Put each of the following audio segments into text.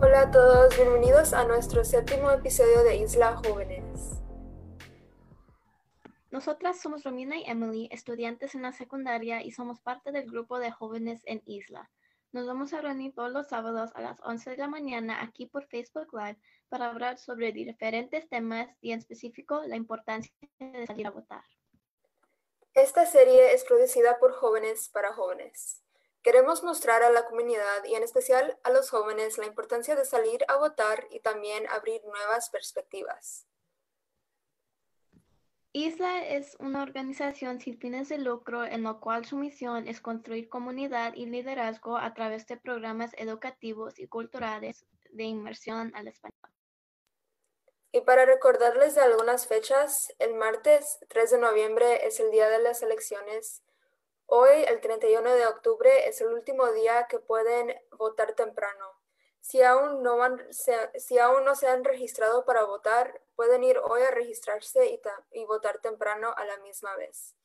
Hola a todos, bienvenidos a nuestro séptimo episodio de Isla Jóvenes. Nosotras somos Romina y Emily, estudiantes en la secundaria y somos parte del grupo de jóvenes en Isla. Nos vamos a reunir todos los sábados a las 11 de la mañana aquí por Facebook Live para hablar sobre diferentes temas y en específico la importancia de salir a votar. Esta serie es producida por jóvenes para jóvenes. Queremos mostrar a la comunidad y en especial a los jóvenes la importancia de salir a votar y también abrir nuevas perspectivas. ISLA es una organización sin fines de lucro en la cual su misión es construir comunidad y liderazgo a través de programas educativos y culturales de inmersión al español. Y para recordarles de algunas fechas, el martes 3 de noviembre es el día de las elecciones. Hoy, el 31 de octubre, es el último día que pueden votar temprano. Si aún, no si aún no se han registrado para votar, pueden ir hoy a registrarse y, y votar temprano a la misma vez.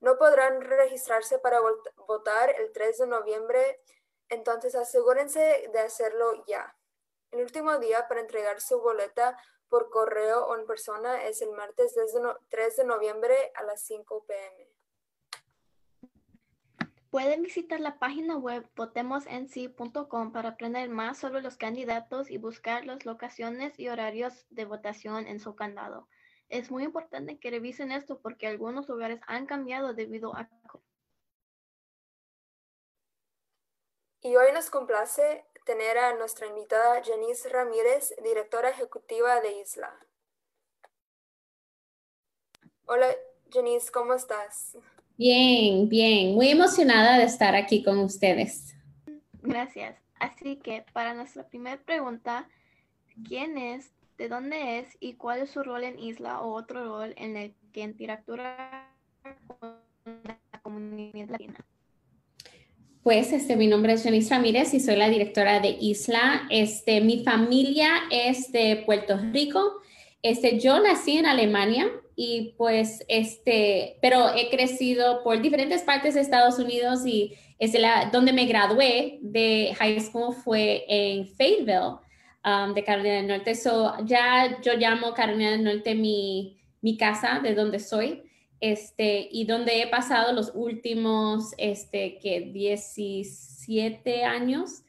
No podrán registrarse para votar el 3 de noviembre, entonces asegúrense de hacerlo ya. El último día para entregar su boleta por correo o en persona es el martes 3 de noviembre a las 5 pm. Pueden visitar la página web votemosensi.com para aprender más sobre los candidatos y buscar las locaciones y horarios de votación en su candado. Es muy importante que revisen esto porque algunos lugares han cambiado debido a... Y hoy nos complace tener a nuestra invitada Janice Ramírez, directora ejecutiva de Isla. Hola Janice, ¿cómo estás? Bien, bien, muy emocionada de estar aquí con ustedes. Gracias. Así que para nuestra primera pregunta, ¿quién es, de dónde es y cuál es su rol en Isla o otro rol en el que interactúa Pues este, mi nombre es Janice Ramírez y soy la directora de Isla. Este, mi familia es de Puerto Rico. Este, yo nací en Alemania, y pues este, pero he crecido por diferentes partes de Estados Unidos y es la, donde me gradué de high school fue en Fayetteville, um, de Carolina del Norte. So, ya yo llamo Carolina del Norte mi, mi casa, de donde soy, este, y donde he pasado los últimos, este, que 17 años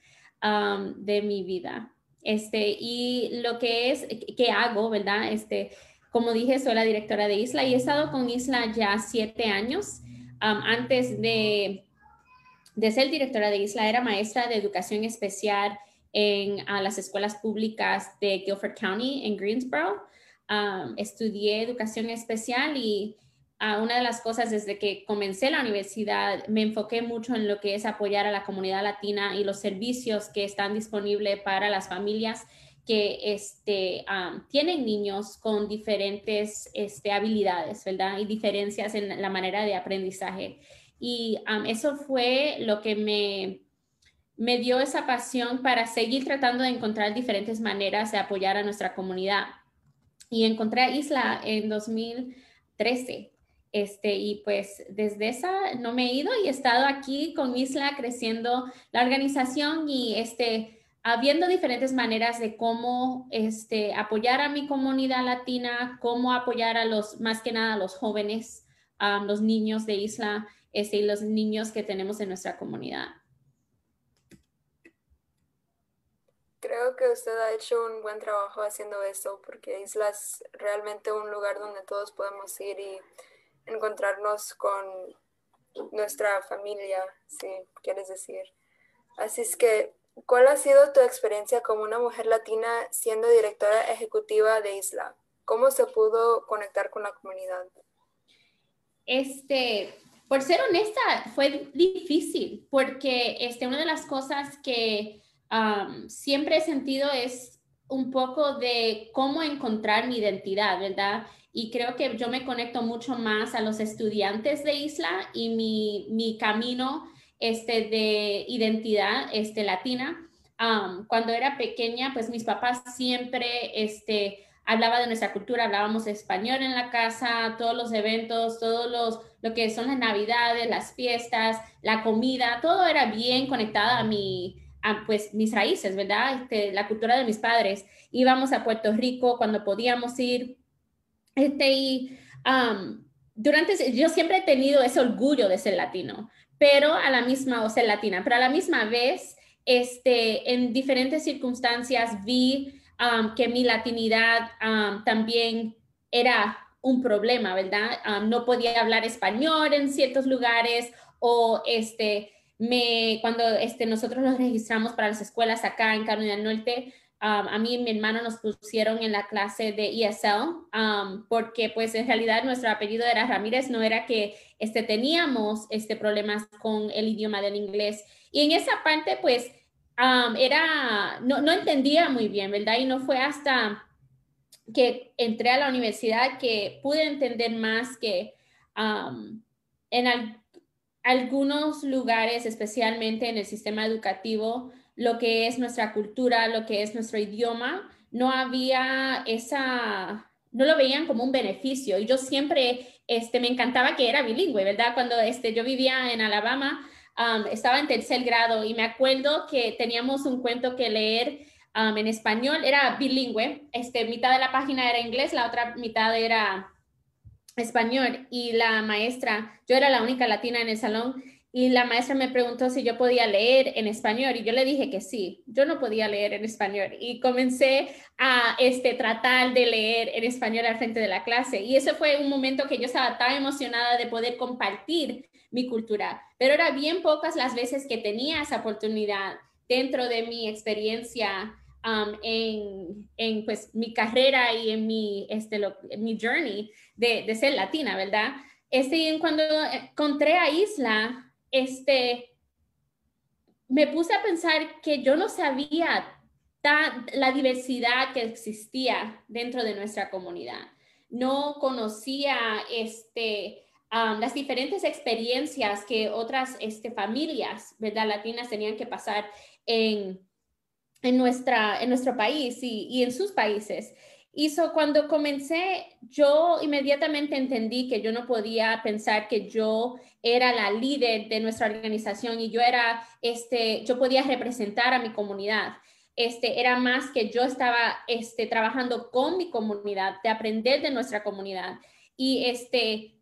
um, de mi vida. Este, y lo que es, que hago, ¿verdad? Este, como dije, soy la directora de Isla y he estado con Isla ya siete años. antes de, de, ser directora de Isla, era maestra de educación especial en las escuelas públicas de Guilford County en Greensboro. estudié educación especial y una de las cosas desde que comencé la universidad me enfoqué mucho en lo que es apoyar a la comunidad latina y los servicios que están disponibles para las familias que este, tienen niños con diferentes este, habilidades, ¿verdad? Y diferencias en la manera de aprendizaje. Y eso fue lo que me, me dio esa pasión para seguir tratando de encontrar diferentes maneras de apoyar a nuestra comunidad. Y encontré a Isla en 2013. Este, y pues desde esa no me he ido y he estado aquí con Isla creciendo la organización y este, habiendo diferentes maneras de cómo este, apoyar a mi comunidad latina, cómo apoyar a los, más que nada a los jóvenes, a los niños de Isla este, y los niños que tenemos en nuestra comunidad. Creo que usted ha hecho un buen trabajo haciendo eso porque Isla es realmente un lugar donde todos podemos ir y encontrarnos con nuestra familia, si quieres decir. Así es que ¿Cuál ha sido tu experiencia como una mujer latina siendo directora ejecutiva de Isla? ¿Cómo se pudo conectar con la comunidad? Este, por ser honesta, fue difícil porque este, una de las cosas que siempre he sentido es un poco de cómo encontrar mi identidad, ¿verdad? Y creo que yo me conecto mucho más a los estudiantes de Isla y mi, mi camino este, de identidad este, latina. cuando era pequeña, pues mis papás siempre este, hablaba de nuestra cultura, hablábamos español en la casa, todos los eventos, todos los, lo que son las navidades, las fiestas, la comida, todo era bien conectada a mi, a, pues mis raíces, ¿verdad? Este, la cultura de mis padres. Íbamos a Puerto Rico cuando podíamos ir. Este, durante, yo siempre he tenido ese orgullo de ser latino, pero a la misma, o ser latina, pero a la misma vez, este, en diferentes circunstancias vi que mi latinidad también era un problema, ¿verdad? No podía hablar español en ciertos lugares o este, me, cuando este, nosotros nos registramos para las escuelas acá en Carolina del Norte, a mí y mi hermano nos pusieron en la clase de ESL porque pues en realidad nuestro apellido era Ramírez, no era que este, teníamos este, problemas con el idioma del inglés. Y en esa parte pues era, no, no entendía muy bien, ¿verdad? Y no fue hasta que entré a la universidad que pude entender más que en algunos lugares, especialmente en el sistema educativo, lo que es nuestra cultura, lo que es nuestro idioma, no había esa, no lo veían como un beneficio. Y yo siempre, este, me encantaba que era bilingüe, ¿verdad? Cuando este, yo vivía en Alabama, estaba en tercer grado y me acuerdo que teníamos un cuento que leer en español, era bilingüe, este, mitad de la página era inglés, la otra mitad era español y la maestra, yo era la única latina en el salón y la maestra me preguntó si yo podía leer en español y yo le dije que sí, yo no podía leer en español y comencé a este, tratar de leer en español al frente de la clase y ese fue un momento que yo estaba tan emocionada de poder compartir mi cultura, pero era bien pocas las veces que tenía esa oportunidad dentro de mi experiencia um, en, en, pues, mi carrera y en mi, este, mi journey de, de, ser latina, ¿verdad? Este, cuando encontré a Isla, este, me puse a pensar que yo no sabía la diversidad que existía dentro de nuestra comunidad. No conocía este, las diferentes experiencias que otras este, familias ¿verdad? latinas tenían que pasar en, en, nuestra, en nuestro país y, y en sus países. Y cuando comencé, yo inmediatamente entendí que yo no podía pensar que yo era la líder de nuestra organización y yo era, este, yo podía representar a mi comunidad. Este, era más que yo estaba este, trabajando con mi comunidad, de aprender de nuestra comunidad. Y este,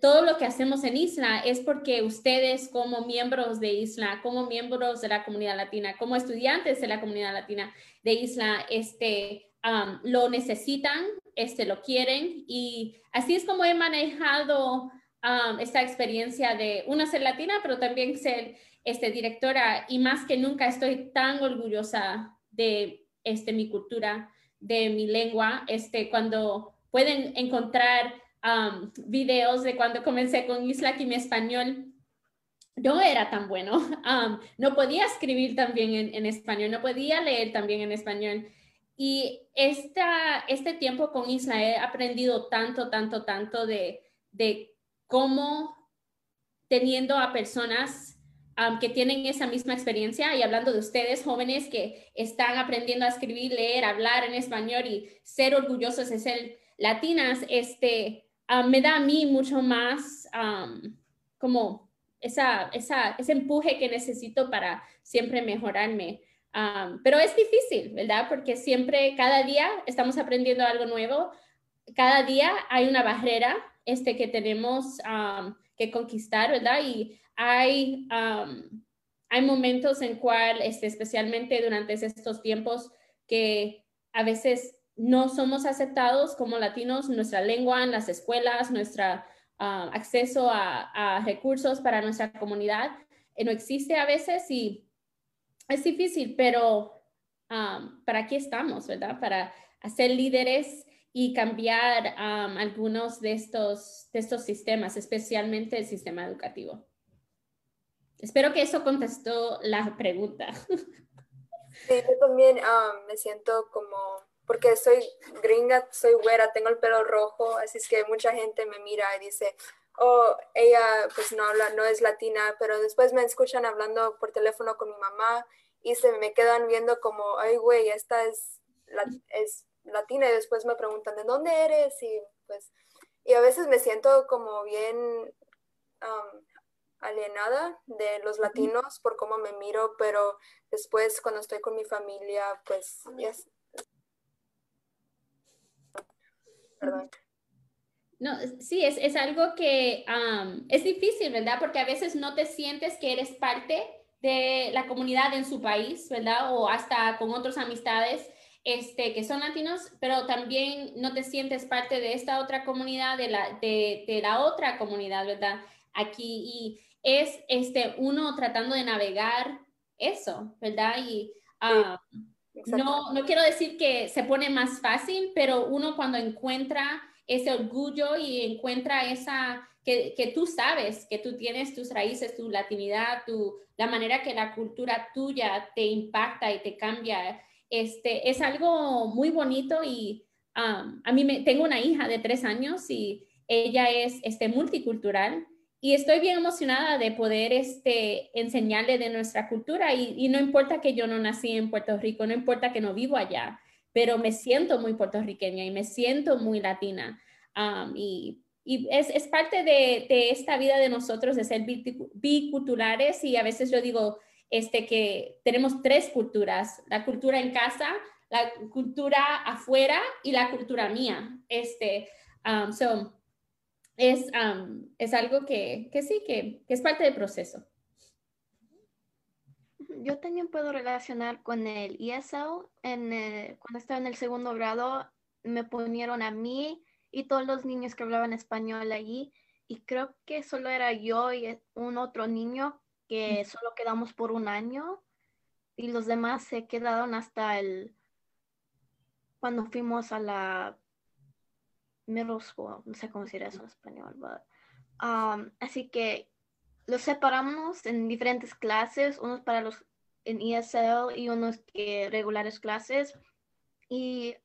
todo lo que hacemos en Isla es porque ustedes como miembros de Isla, como miembros de la comunidad latina, como estudiantes de la comunidad latina de Isla, este, um, lo necesitan, este, lo quieren y así es como he manejado um, esta experiencia de una ser latina, pero también ser este, directora y más que nunca estoy tan orgullosa de este, mi cultura, de mi lengua, este, cuando pueden encontrar um, videos de cuando comencé con Isla que mi español no era tan bueno. Um, no podía escribir también en, en, español, no podía leer también en español. Y esta, este tiempo con Isla he aprendido tanto, tanto, tanto de, de cómo teniendo a personas que tienen esa misma experiencia y hablando de ustedes jóvenes que están aprendiendo a escribir, leer, hablar en español y ser orgullosos de ser latinas, este, me da a mí mucho más como esa, ese empuje que necesito para siempre mejorarme. pero es difícil, ¿verdad? Porque siempre, cada día estamos aprendiendo algo nuevo. Cada día hay una barrera este, que tenemos que conquistar, ¿verdad? Y hay, hay momentos en cual, este, especialmente durante estos tiempos, que a veces no somos aceptados como latinos, nuestra lengua en las escuelas, nuestro ah, acceso a, recursos para nuestra comunidad eh, no existe a veces y es difícil, pero um, para aquí estamos, ¿verdad? Para hacer líderes y cambiar algunos de estos, de estos sistemas, especialmente el sistema educativo. Espero que eso contestó la pregunta. Sí, yo también me siento como porque soy gringa, soy güera, tengo el pelo rojo, así es que mucha gente me mira y dice, oh, ella pues no habla, no es latina, pero después me escuchan hablando por teléfono con mi mamá y se me quedan viendo como, ay, güey, esta es, la, es latina y después me preguntan, ¿de dónde eres? Y pues, y a veces me siento como bien alienada de los latinos por cómo me miro, pero después cuando estoy con mi familia, pues, Perdón. No, sí, es, es algo que es difícil, ¿verdad? Porque a veces no te sientes que eres parte de la comunidad en su país, ¿verdad? O hasta con otras amistades este, que son latinos, pero también no te sientes parte de esta otra comunidad, de la, de, de la otra comunidad, ¿verdad? Aquí, y es este, uno tratando de navegar eso, ¿verdad? Y no, no quiero decir que se pone más fácil, pero uno cuando encuentra ese orgullo y encuentra esa, que, que, tú sabes que tú tienes tus raíces, tu latinidad, tu, la manera que la cultura tuya te impacta y te cambia, este, es algo muy bonito y a mí me, tengo una hija de tres años y ella es este, multicultural y estoy bien emocionada de poder este, enseñarle de nuestra cultura y, no importa que yo no nací en Puerto Rico, no importa que no vivo allá, pero me siento muy puertorriqueña y me siento muy latina. Y, y es, es, parte de, de, esta vida de nosotros de ser biculturales y a veces yo digo este, que tenemos tres culturas, la cultura en casa, la cultura afuera y la cultura mía. Este, um, es, um, es algo que, que sí, que, que es parte del proceso yo también puedo relacionar con el ESL. En cuando estaba en el segundo grado, me ponieron a mí y todos los niños que hablaban español allí. Y creo que solo era yo y un otro niño que solo quedamos por un año. Y los demás se quedaron hasta el. cuando fuimos a la middle school. No sé cómo decir eso en español. Um, así que los separamos en diferentes clases, unos para los en ESL y unos que regulares clases. Y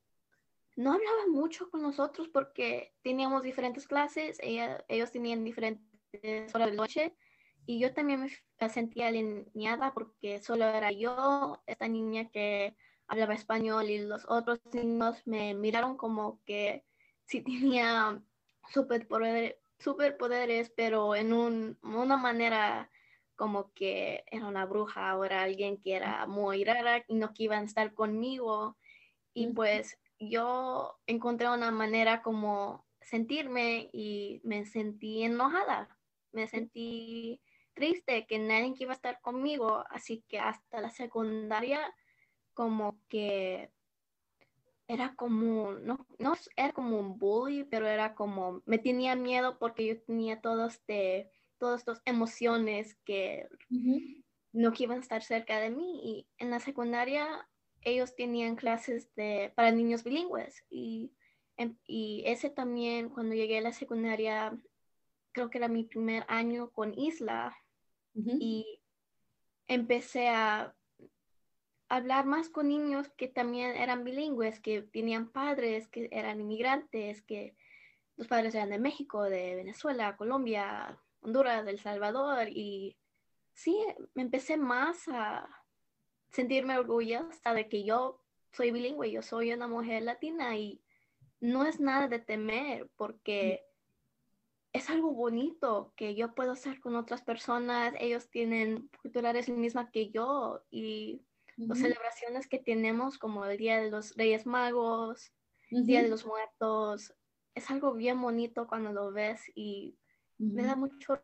no hablaba mucho con nosotros porque teníamos diferentes clases, ellos tenían diferentes horas de noche y yo también me sentía alineada porque solo era yo, esta niña que hablaba español y los otros niños me miraron como que sí tenía superpoderes, superpoderes pero en una manera como que era una bruja o era alguien que era muy rara y no que iban a estar conmigo. Y pues yo encontré una manera como sentirme y me sentí enojada, me sentí triste que nadie iba a estar conmigo, así que hasta la secundaria como que era como, no, no era como un bully, pero era como, me tenía miedo porque yo tenía este todas estas emociones que no iban a estar cerca de mí. Y en la secundaria ellos tenían clases de, para niños bilingües. Y, em, y ese también cuando llegué a la secundaria, creo que era mi primer año con Isla y empecé a hablar más con niños que también eran bilingües, que tenían padres que eran inmigrantes, que los padres eran de México, de Venezuela, Colombia, Honduras, El Salvador y sí, me empecé más a sentirme orgullosa de que yo soy bilingüe, yo soy una mujer latina y no es nada de temer porque es algo bonito que yo puedo hacer con otras personas, ellos tienen culturales mismas que yo y las celebraciones que tenemos como el Día de los Reyes Magos, Día de los Muertos, es algo bien bonito cuando lo ves y me da mucho...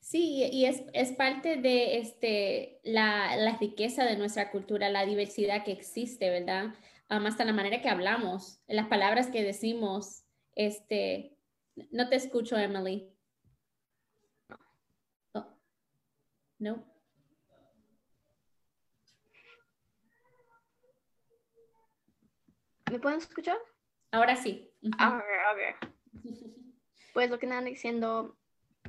Sí, y es, es parte de este, la, la, riqueza de nuestra cultura, la diversidad que existe, ¿verdad? Um, hasta la manera que hablamos, las palabras que decimos. Este, no te escucho, Emily. Oh. No. ¿Me pueden escuchar? Ahora sí. A ver, a ver. Pues lo que andan diciendo,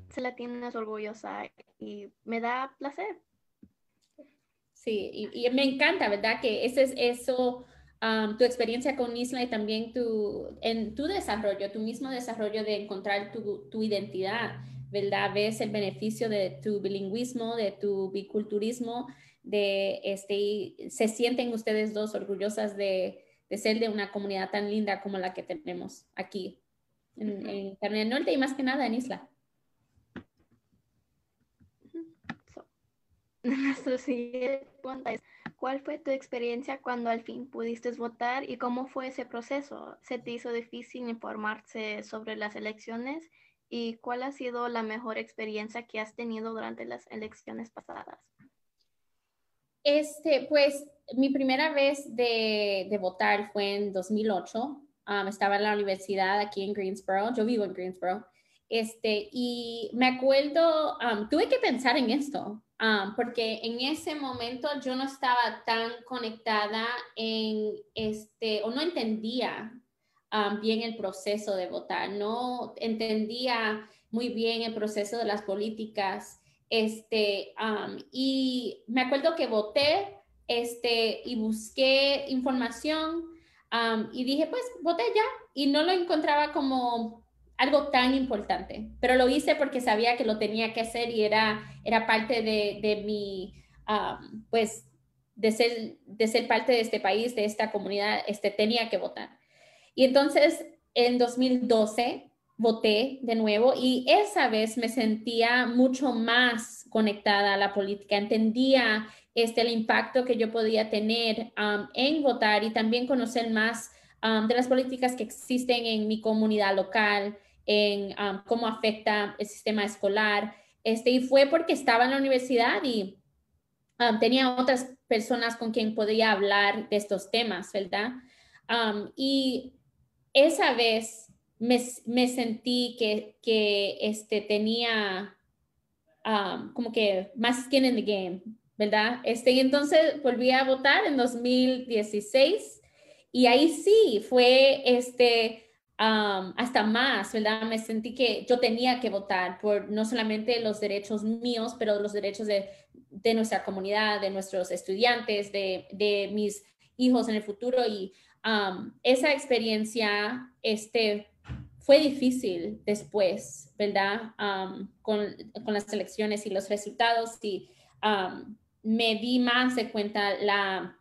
se la tienes orgullosa y me da placer. Sí, y, me encanta, ¿verdad? Que ese es eso, um, tu experiencia con Isla y también tu, en tu desarrollo, tu mismo desarrollo de encontrar tu, tu identidad, ¿verdad? Ves el beneficio de tu bilingüismo, de tu biculturismo, de este, y se sienten ustedes dos orgullosas de, de ser de una comunidad tan linda como la que tenemos aquí en, en Carolina del Norte y más que nada en Isla. Nuestra siguiente pregunta es, ¿cuál fue tu experiencia cuando al fin pudiste votar y cómo fue ese proceso? ¿Se te hizo difícil informarse sobre las elecciones? ¿Y cuál ha sido la mejor experiencia que has tenido durante las elecciones pasadas? Este, pues mi primera vez de, votar fue en 2008. Um, estaba en la universidad aquí en Greensboro. Yo vivo en Greensboro. Este, y me acuerdo, um, tuve que pensar en esto, um, porque en ese momento yo no estaba tan conectada en este, o no entendía um, bien el proceso de votar, no entendía muy bien el proceso de las políticas. Este, y me acuerdo que voté este, y busqué información y dije, pues voté ya y no lo encontraba como algo tan importante, pero lo hice porque sabía que lo tenía que hacer y era, era parte de, de mi, pues, de ser, de ser parte de este país, de esta comunidad, este, tenía que votar. Y entonces, en 2012, voté de nuevo y esa vez me sentía mucho más conectada a la política, entendía este, el impacto que yo podía tener en votar y también conocer más de las políticas que existen en mi comunidad local, en cómo afecta el sistema escolar. Este, y fue porque estaba en la universidad y tenía otras personas con quien podía hablar de estos temas, ¿verdad? Y esa vez me, me sentí que, que este, tenía como que más skin in the game, ¿verdad? Este, y entonces volví a votar en 2016 y ahí sí fue este hasta más, ¿verdad? Me sentí que yo tenía que votar por no solamente los derechos míos, pero los derechos de, de nuestra comunidad, de nuestros estudiantes, de, de, mis hijos en el futuro. Y esa experiencia este, fue difícil después, ¿verdad? con, con, las elecciones y los resultados. Y me di más de cuenta la,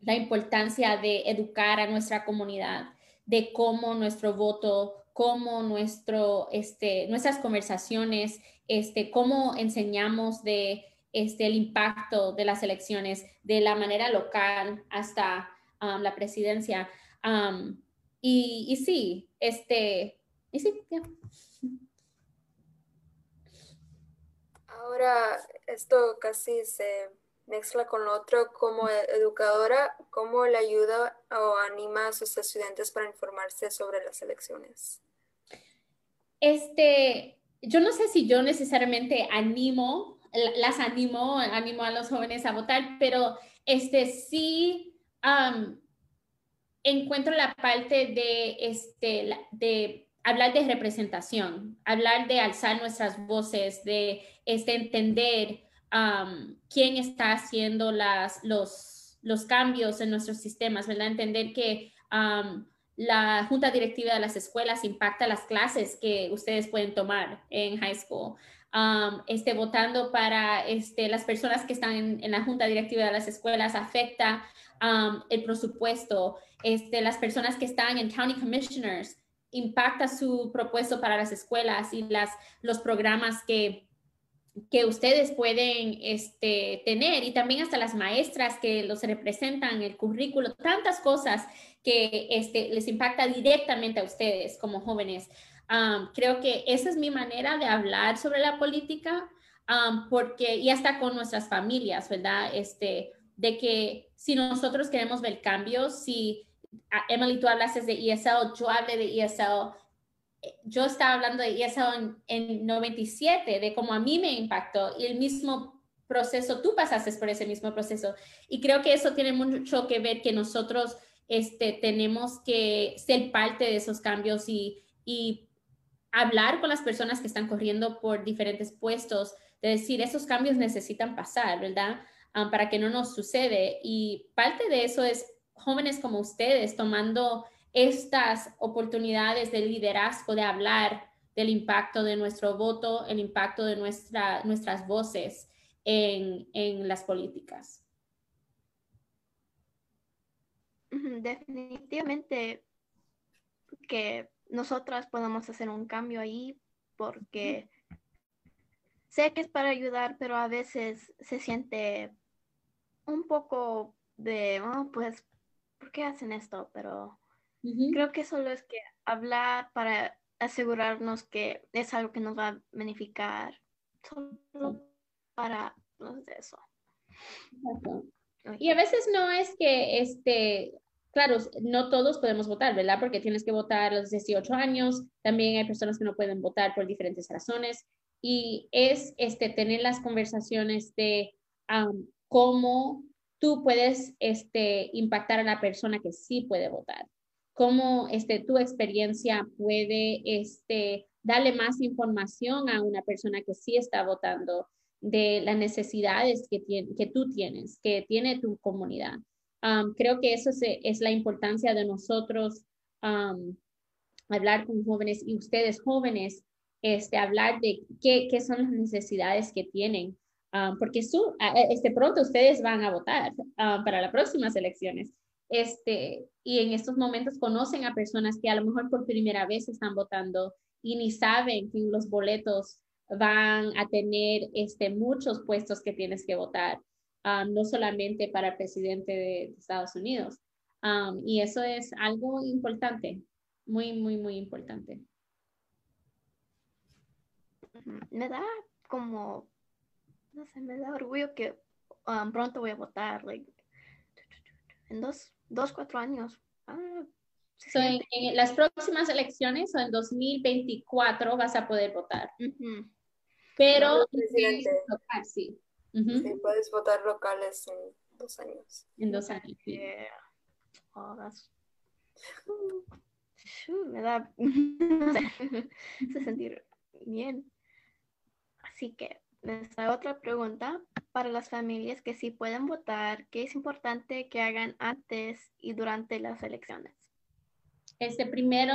la importancia de educar a nuestra comunidad de cómo nuestro voto, cómo nuestro, este, nuestras conversaciones, este, cómo enseñamos de este, el impacto de las elecciones de la manera local hasta um, la presidencia. Um, y, sí, este, y sí, Ahora esto casi se mezcla con lo otro como educadora, ¿cómo le ayuda o anima a sus estudiantes para informarse sobre las elecciones? Este, yo no sé si yo necesariamente animo, las animo, animo a los jóvenes a votar, pero este sí encuentro la parte de, este, de hablar de representación, hablar de alzar nuestras voces, de este, entender quién está haciendo las, los, los, cambios en nuestros sistemas, ¿verdad? Entender que la junta directiva de las escuelas impacta las clases que ustedes pueden tomar en high school. este, votando para este, las personas que están en, la junta directiva de las escuelas afecta el presupuesto. Este, las personas que están en county commissioners impacta su propuesto para las escuelas y las, los programas que que ustedes pueden este, tener y también hasta las maestras que los representan, el currículo, tantas cosas que este, les impacta directamente a ustedes como jóvenes. creo que esa es mi manera de hablar sobre la política, porque, y hasta con nuestras familias, ¿verdad? Este, de que si nosotros queremos ver cambios, si Emily, tú hablaste de ESL, yo hablé de ESL, yo estaba hablando de eso en, en 97, de cómo a mí me impactó y el mismo proceso, tú pasaste por ese mismo proceso. Y creo que eso tiene mucho que ver que nosotros este, tenemos que ser parte de esos cambios y, y hablar con las personas que están corriendo por diferentes puestos, de decir, esos cambios necesitan pasar, ¿verdad? Ah, para que no nos sucede. Y parte de eso es jóvenes como ustedes tomando estas oportunidades de liderazgo, de hablar del impacto de nuestro voto, el impacto de nuestra, nuestras voces en, en las políticas. Definitivamente que nosotras podemos hacer un cambio ahí porque sé que es para ayudar, pero a veces se siente un poco de, oh, pues, ¿por qué hacen esto? Pero creo que solo es que hablar para asegurarnos que es algo que nos va a beneficiar, solo para no eso. Y a veces no es que este, claro, no todos podemos votar, ¿verdad? Porque tienes que votar a los 18 años, también hay personas que no pueden votar por diferentes razones y es este, tener las conversaciones de cómo tú puedes este, impactar a la persona que sí puede votar, cómo este, tu experiencia puede este, darle más información a una persona que sí está votando de las necesidades que, tiene, que tú tienes, que tiene tu comunidad creo que eso es, la importancia de nosotros hablar con jóvenes y ustedes jóvenes, este, hablar de qué, qué son las necesidades que tienen, porque su, este, pronto ustedes van a votar para las próximas elecciones. Este, y en estos momentos conocen a personas que a lo mejor por primera vez están votando y ni saben que los boletos van a tener este, muchos puestos que tienes que votar. Um, no solamente para el presidente de, Estados Unidos. Um, y eso es algo importante, muy, muy, muy importante. Me da como, no sé, me da orgullo que um, pronto voy a votar, en dos, dos cuatro años. Ah, en, las próximas elecciones o en 2024 vas a poder votar. Pero, sí. Sí, puedes votar locales en dos años. En dos años. Oh, me da se sentir bien. Así que nuestra otra pregunta para las familias que sí pueden votar, ¿qué es importante que hagan antes y durante las elecciones? Este primero,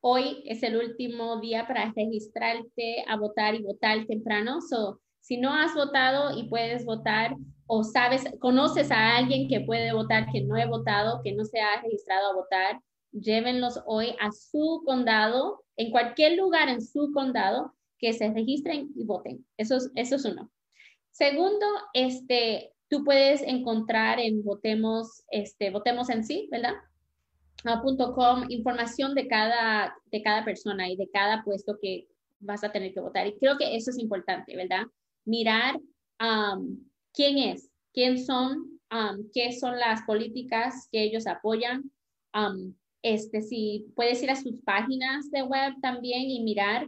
hoy es el último día para registrarte a votar y votar temprano. So, si no has votado y puedes votar o sabes, conoces a alguien que puede votar, que no he votado, que no se ha registrado a votar, llévenlos hoy a su condado, en cualquier lugar en su condado, que se registren y voten. Eso es, eso es uno. Segundo, este, tú puedes encontrar en Votemos, este, Votemos en sí, ¿verdad? .com información de cada, de cada persona y de cada puesto que vas a tener que votar. Y creo que eso es importante, ¿verdad? mirar quién es, quién son, qué son las políticas que ellos apoyan. este, si puedes ir a sus páginas de web también y mirar,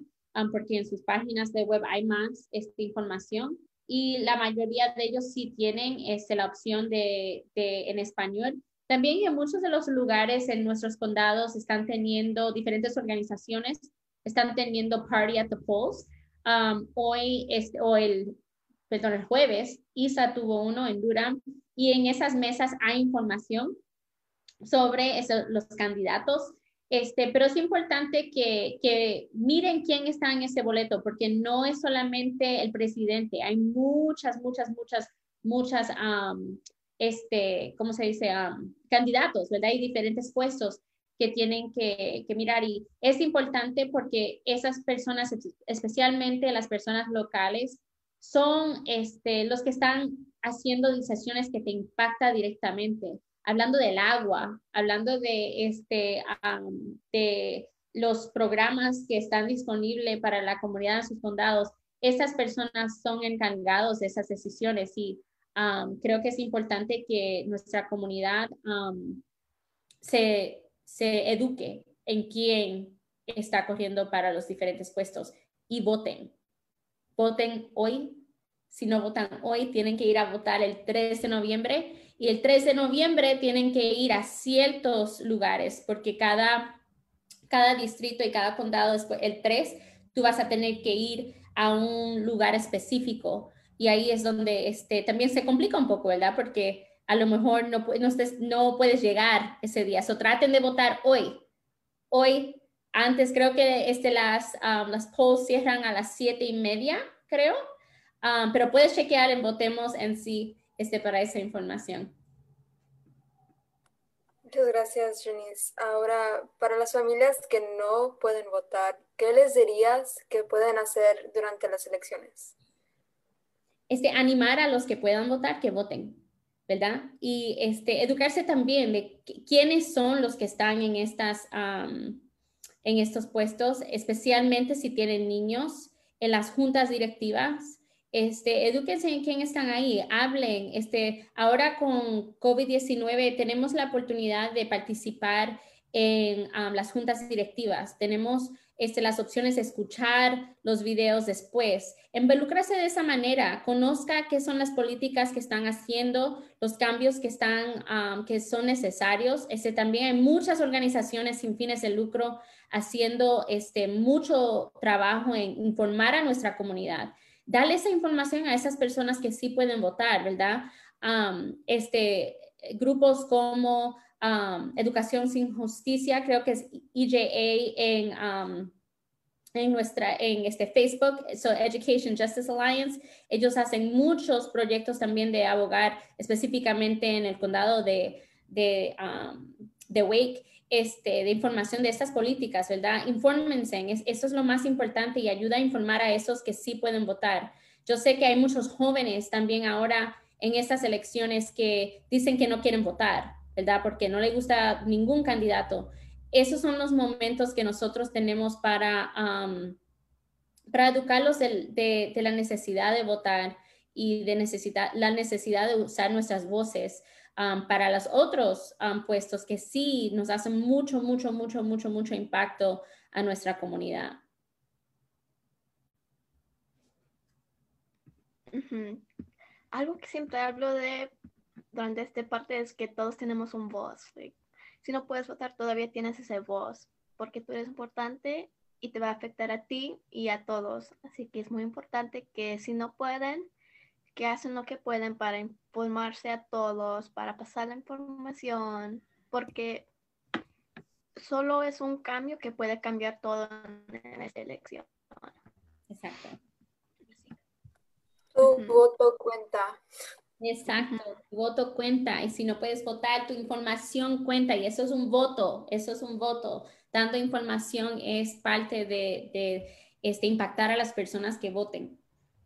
porque en sus páginas de web hay más esta información y la mayoría de ellos sí tienen este, la opción de, de, en español. También en muchos de los lugares en nuestros condados están teniendo diferentes organizaciones, están teniendo Party at the Polls, hoy, este, o el, perdón, el jueves, ISA tuvo uno en Durham y en esas mesas hay información sobre los candidatos. Este, pero es importante que, que, miren quién está en ese boleto, porque no es solamente el presidente, hay muchas, muchas, muchas, muchas, este, ¿cómo se dice? candidatos, ¿verdad? Hay diferentes puestos que tienen que, mirar. Y es importante porque esas personas, especialmente las personas locales, son este, los que están haciendo decisiones que te impactan directamente. Hablando del agua, hablando de, este, de los programas que están disponibles para la comunidad de sus condados, esas personas son encargados de esas decisiones y creo que es importante que nuestra comunidad se, se eduque en quién está corriendo para los diferentes puestos y voten. Voten hoy. Si no votan hoy, tienen que ir a votar el 3 de noviembre y el 3 de noviembre tienen que ir a ciertos lugares porque cada, cada distrito y cada condado, después, el 3, tú vas a tener que ir a un lugar específico y ahí es donde este, también se complica un poco, ¿verdad? Porque a lo mejor no, no, no puedes llegar ese día. So traten de votar hoy. Hoy, antes creo que este, las, um, las polls cierran a las siete y media, creo. Um, pero puedes chequear en Votemos en sí este, para esa información. Muchas gracias, Janice. Ahora, para las familias que no pueden votar, ¿qué les dirías que pueden hacer durante las elecciones? Este, animar a los que puedan votar que voten, ¿verdad? Y este, educarse también de quiénes son los que están en, estas, en estos puestos, especialmente si tienen niños en las juntas directivas este, edúquense en quién están ahí, hablen. Este, ahora con COVID-19 tenemos la oportunidad de participar en um, las juntas directivas. Tenemos este, las opciones de escuchar los videos después. Involucrarse de esa manera, conozca qué son las políticas que están haciendo, los cambios que, están, um, que son necesarios. Este, también hay muchas organizaciones sin fines de lucro haciendo este, mucho trabajo en informar a nuestra comunidad dale esa información a esas personas que sí pueden votar, ¿verdad? este, grupos como Educación sin Justicia, creo que es EJA en, en nuestra, en este Facebook, so Education Justice Alliance, ellos hacen muchos proyectos también de abogar específicamente en el condado de, de, de Wake este, de información de estas políticas, ¿verdad? Infórmense, eso es lo más importante y ayuda a informar a esos que sí pueden votar. Yo sé que hay muchos jóvenes también ahora en estas elecciones que dicen que no quieren votar, ¿verdad? Porque no les gusta ningún candidato. Esos son los momentos que nosotros tenemos para, para educarlos de, de, la necesidad de votar y de necesitar, la necesidad de usar nuestras voces para los otros puestos que sí nos hacen mucho, mucho, mucho, mucho, mucho impacto a nuestra comunidad. Algo que siempre hablo de durante esta parte es que todos tenemos un voz. Si no puedes votar, todavía tienes esa voz, porque tú eres importante y te va a afectar a ti y a todos. Así que es muy importante que si no pueden, que hacen lo que pueden para informarse a todos, para pasar la información, porque solo es un cambio que puede cambiar todo en esta elección. Exacto. Tu voto cuenta. Exacto, tu voto cuenta y si no puedes votar, tu información cuenta y eso es un voto, eso es un voto. Dando información es parte de, de este, impactar a las personas que voten.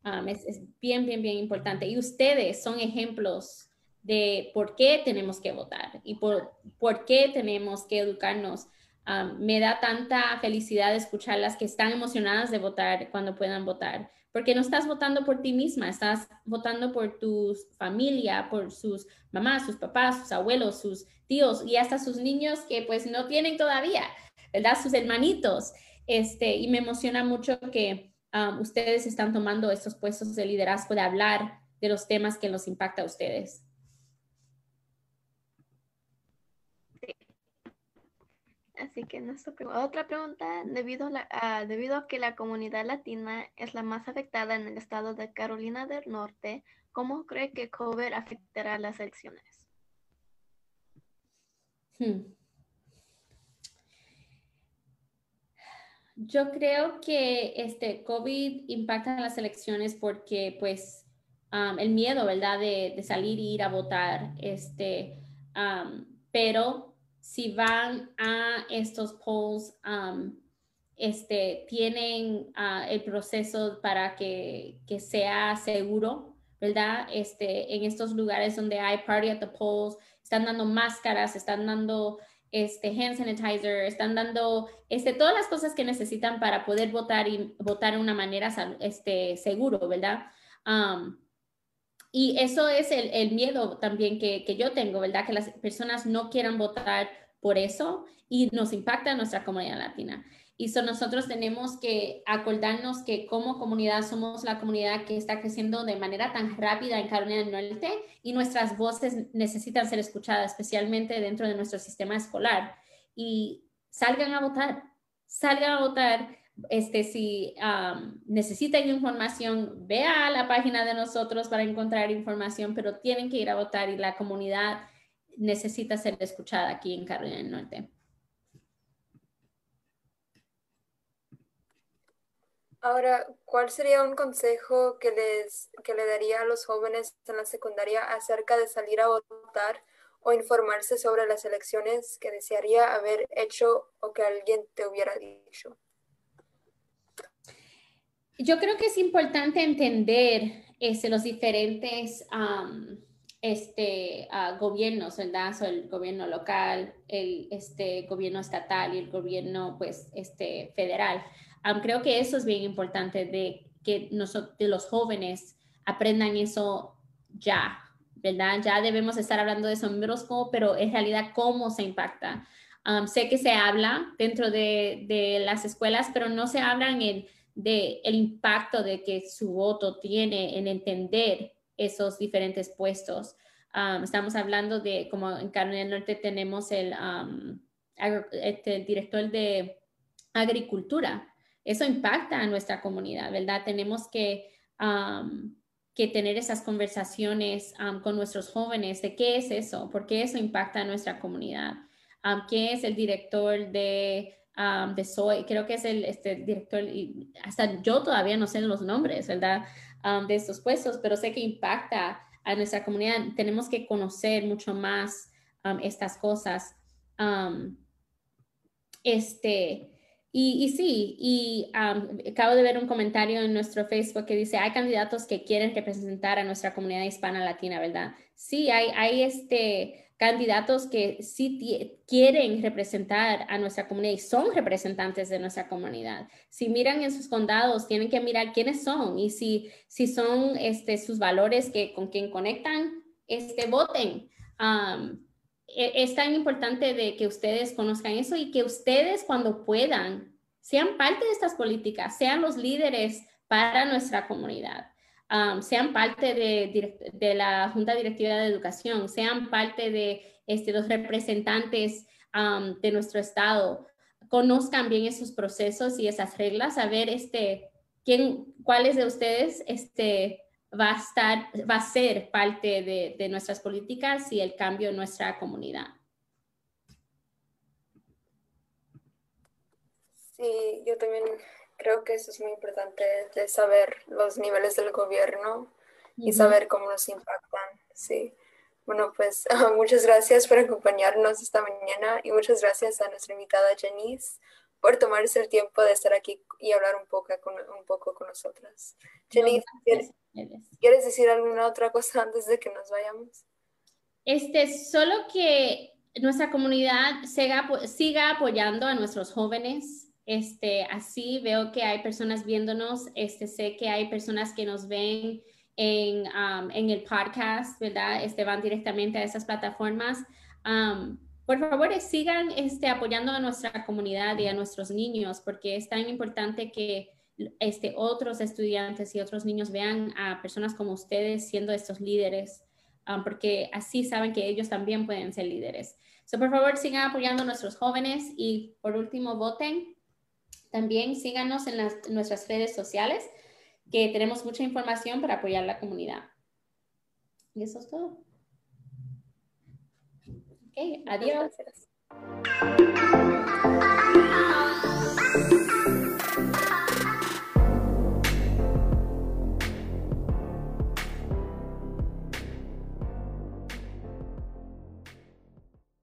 Um, es, bien, bien, bien importante. Y ustedes son ejemplos de por qué tenemos que votar y por, por qué tenemos que educarnos. Um, me da tanta felicidad escucharlas que están emocionadas de votar cuando puedan votar, porque no estás votando por ti misma, estás votando por tu familia, por sus mamás, sus papás, sus abuelos, sus tíos y hasta sus niños que pues no tienen todavía, ¿verdad? Sus hermanitos. Este, y me emociona mucho que ustedes están tomando estos puestos de liderazgo de hablar de los temas que los impacta a ustedes. Así que nuestra otra pregunta, debido a, debido a que la comunidad latina es la más afectada en el estado de Carolina del Norte, ¿cómo cree que COVID afectará las elecciones? Hmm. Yo creo que este COVID impacta en las elecciones porque pues el miedo, ¿verdad? De, salir e ir a votar, este, pero si van a estos polls, este, tienen ah, el proceso para que, que, sea seguro, ¿verdad? Este, en estos lugares donde hay party at the polls, están dando máscaras, están dando este, hand sanitizer, están dando este, todas las cosas que necesitan para poder votar y votar de una manera este, seguro, ¿verdad? y eso es el, el miedo también que, que, yo tengo, ¿verdad? Que las personas no quieran votar por eso y nos impacta nuestra comunidad latina. Y so nosotros tenemos que acordarnos que como comunidad somos la comunidad que está creciendo de manera tan rápida en Carolina del Norte y nuestras voces necesitan ser escuchadas, especialmente dentro de nuestro sistema escolar. Y salgan a votar, salgan a votar. Este, si necesitan información, vea la página de nosotros para encontrar información, pero tienen que ir a votar y la comunidad necesita ser escuchada aquí en Carolina del Norte. Ahora, ¿cuál sería un consejo que, les, que le daría a los jóvenes en la secundaria acerca de salir a votar o informarse sobre las elecciones que desearía haber hecho o que alguien te hubiera dicho? Yo creo que es importante entender este, los diferentes este, uh, gobiernos, el gobierno local, el este, gobierno estatal y el gobierno pues, este, federal. Creo que eso es bien importante de que nosotros, de los jóvenes aprendan eso ya, ¿verdad? Ya debemos estar hablando de números, pero en realidad cómo se impacta. sé que se habla dentro de, de, las escuelas, pero no se habla en el, de el impacto de que su voto tiene en entender esos diferentes puestos. estamos hablando de, como en Carolina del Norte tenemos el, este, director de agricultura. Eso impacta a nuestra comunidad, ¿verdad? Tenemos que, que tener esas conversaciones con nuestros jóvenes de qué es eso, por qué eso impacta a nuestra comunidad. ¿Quién es el director de de Soy, creo que es el este, director, y hasta yo todavía no sé los nombres, ¿verdad? de estos puestos, pero sé que impacta a nuestra comunidad. Tenemos que conocer mucho más estas cosas. este, y, sí, y acabo de ver un comentario en nuestro Facebook que dice, hay candidatos que quieren representar a nuestra comunidad hispana latina, ¿verdad? Sí, hay, hay este, candidatos que sí quieren representar a nuestra comunidad y son representantes de nuestra comunidad. Si miran en sus condados, tienen que mirar quiénes son y si, si son este, sus valores que con quien conectan, este, voten. Es tan importante de que ustedes conozcan eso y que ustedes cuando puedan sean parte de estas políticas, sean los líderes para nuestra comunidad sean parte de, la Junta Directiva de Educación, sean parte de este, los representantes de nuestro estado, conozcan bien esos procesos y esas reglas, a ver este, quién, cuáles de ustedes este, va a estar, va a ser parte de, de nuestras políticas y el cambio en nuestra comunidad. Sí, yo también Creo que eso es muy importante de saber los niveles del gobierno y saber cómo nos impactan. Sí. Bueno, pues muchas gracias por acompañarnos esta mañana y muchas gracias a nuestra invitada Janice por tomarse el tiempo de estar aquí y hablar un poco con, un poco con nosotras. Janice, ¿quieres, decir alguna otra cosa antes de que nos vayamos? Este, solo que nuestra comunidad siga, siga apoyando a nuestros jóvenes, este, así veo que hay personas viéndonos, este, sé que hay personas que nos ven en, um, en el podcast, ¿verdad? Este, van directamente a esas plataformas. Um, por favor, sigan este, apoyando a nuestra comunidad y a nuestros niños, porque es tan importante que este, otros estudiantes y otros niños vean a personas como ustedes siendo estos líderes, um, porque así saben que ellos también pueden ser líderes. So, por favor, sigan apoyando a nuestros jóvenes y por último, voten también síganos en, nuestras redes sociales, que tenemos mucha información para apoyar la comunidad. Y eso es todo. Ok, adiós.